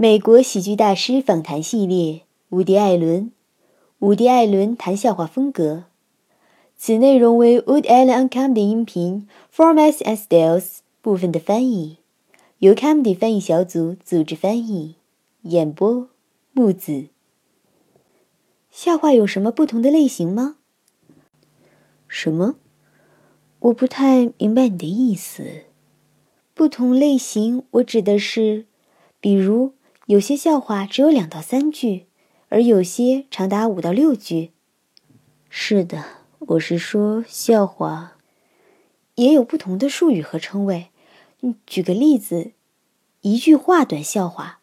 美国喜剧大师访谈系列，伍迪·艾伦。伍迪·艾伦谈笑话风格。此内容为 Wood Allen on Comedy 音频 Formats and Styles 部分的翻译，由 Comedy 翻译小组组织翻译，演播木子。笑话有什么不同的类型吗？什么？我不太明白你的意思。不同类型，我指的是，比如有些笑话只有两到三句，而有些长达五到六句。是的，我是说笑话也有不同的术语和称谓。举个例子，一句话短笑话，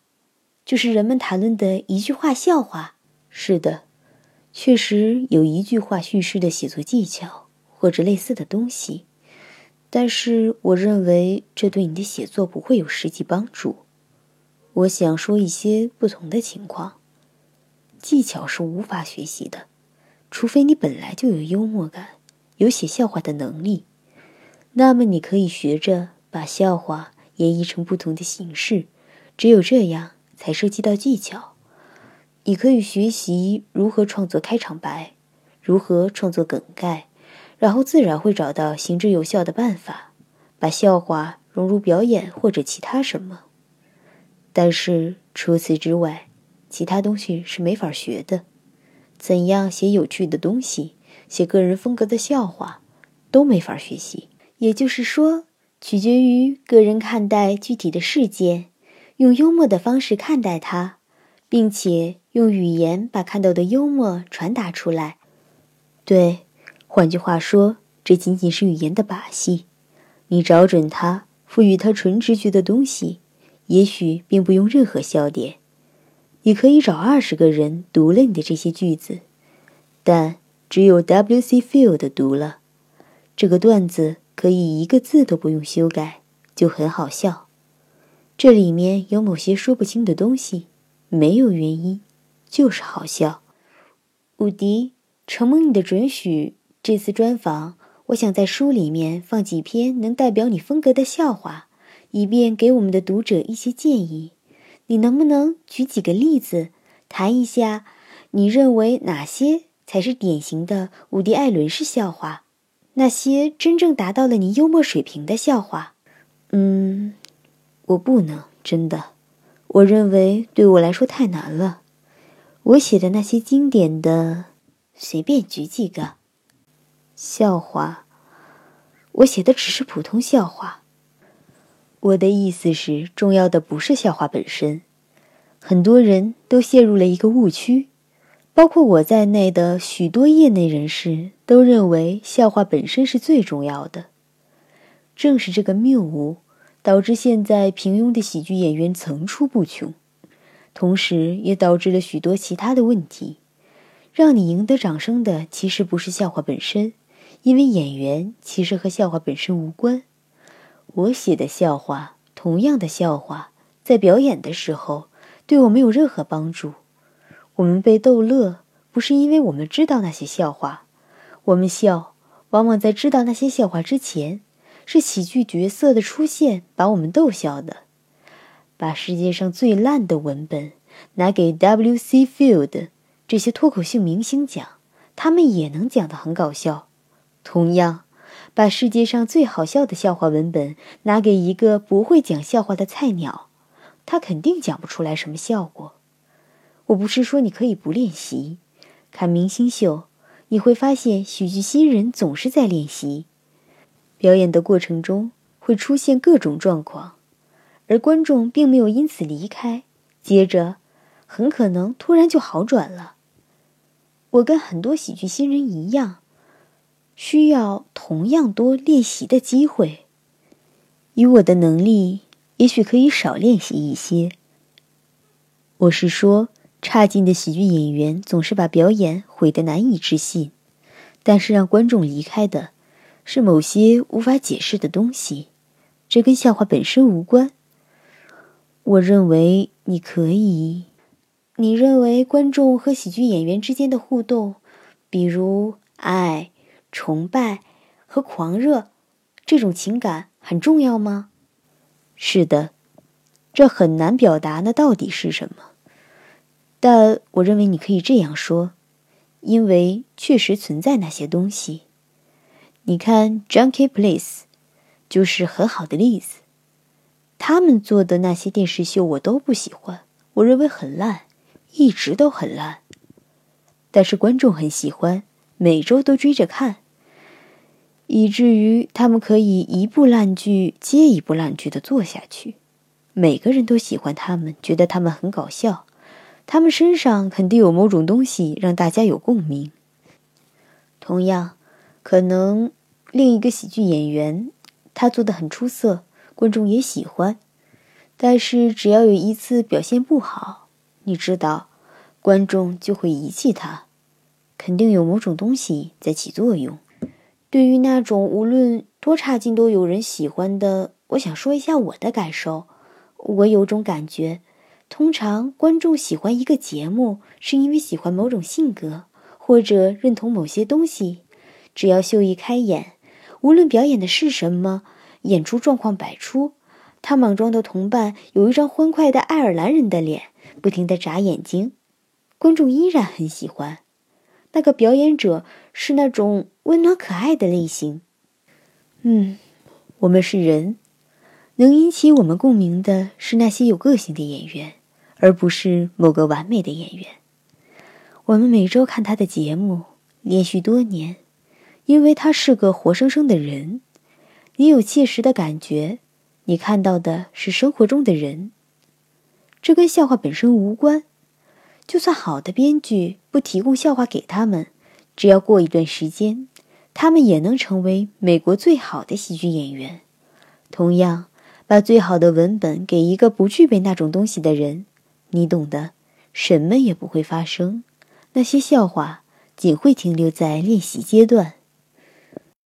就是人们谈论的一句话笑话。是的。确实有一句话叙事的写作技巧或者类似的东西，但是我认为这对你的写作不会有实际帮助。我想说一些不同的情况。技巧是无法学习的，除非你本来就有幽默感，有写笑话的能力。那么你可以学着把笑话演绎成不同的形式，只有这样才涉及到技巧。你可以学习如何创作开场白，如何创作梗概，然后自然会找到行之有效的办法，把笑话融入表演或者其他什么。但是除此之外，其他东西是没法学的。怎样写有趣的东西，写个人风格的笑话，都没法学习。也就是说，取决于个人看待具体的事件，用幽默的方式看待它。并且用语言把看到的幽默传达出来。对，换句话说，这仅仅是语言的把戏。你找准它，赋予它纯直觉的东西，也许并不用任何笑点。你可以找二十个人读了你的这些句子，但只有 W.C. Field 读了这个段子，可以一个字都不用修改，就很好笑。这里面有某些说不清的东西。没有原因，就是好笑。伍迪，承蒙你的准许，这次专访，我想在书里面放几篇能代表你风格的笑话，以便给我们的读者一些建议。你能不能举几个例子，谈一下你认为哪些才是典型的伍迪·艾伦式笑话？那些真正达到了你幽默水平的笑话？嗯，我不能，真的。我认为对我来说太难了。我写的那些经典的，随便举几个笑话。我写的只是普通笑话。我的意思是，重要的不是笑话本身。很多人都陷入了一个误区，包括我在内的许多业内人士都认为笑话本身是最重要的。正是这个谬误。导致现在平庸的喜剧演员层出不穷，同时也导致了许多其他的问题。让你赢得掌声的其实不是笑话本身，因为演员其实和笑话本身无关。我写的笑话，同样的笑话，在表演的时候对我没有任何帮助。我们被逗乐，不是因为我们知道那些笑话，我们笑，往往在知道那些笑话之前。是喜剧角色的出现把我们逗笑的。把世界上最烂的文本拿给 W.C. Field 这些脱口秀明星讲，他们也能讲得很搞笑。同样，把世界上最好笑的笑话文本拿给一个不会讲笑话的菜鸟，他肯定讲不出来什么效果。我不是说你可以不练习，看明星秀，你会发现喜剧新人总是在练习。表演的过程中会出现各种状况，而观众并没有因此离开，接着很可能突然就好转了。我跟很多喜剧新人一样，需要同样多练习的机会。以我的能力，也许可以少练习一些。我是说，差劲的喜剧演员总是把表演毁得难以置信，但是让观众离开的。是某些无法解释的东西，这跟笑话本身无关。我认为你可以。你认为观众和喜剧演员之间的互动，比如爱、崇拜和狂热，这种情感很重要吗？是的，这很难表达那到底是什么。但我认为你可以这样说，因为确实存在那些东西。你看《Junkie Place》就是很好的例子。他们做的那些电视秀我都不喜欢，我认为很烂，一直都很烂。但是观众很喜欢，每周都追着看，以至于他们可以一部烂剧接一部烂剧的做下去。每个人都喜欢他们，觉得他们很搞笑。他们身上肯定有某种东西让大家有共鸣。同样，可能另一个喜剧演员他做的很出色，观众也喜欢。但是只要有一次表现不好，你知道，观众就会遗弃他。肯定有某种东西在起作用。对于那种无论多差劲都有人喜欢的，我想说一下我的感受。我有种感觉。通常，观众喜欢一个节目，是因为喜欢某种性格，或者认同某些东西。只要秀一开演，无论表演的是什么，演出状况百出，他莽撞的同伴有一张欢快的爱尔兰人的脸，不停地眨眼睛，观众依然很喜欢。那个表演者是那种温暖可爱的类型。嗯，我们是人。能引起我们共鸣的是那些有个性的演员，而不是某个完美的演员。我们每周看他的节目，连续多年，因为他是个活生生的人。你有切实的感觉，你看到的是生活中的人。这跟笑话本身无关。就算好的编剧不提供笑话给他们，只要过一段时间，他们也能成为美国最好的喜剧演员。同样。把最好的文本给一个不具备那种东西的人，你懂的，什么也不会发生。那些笑话仅会停留在练习阶段。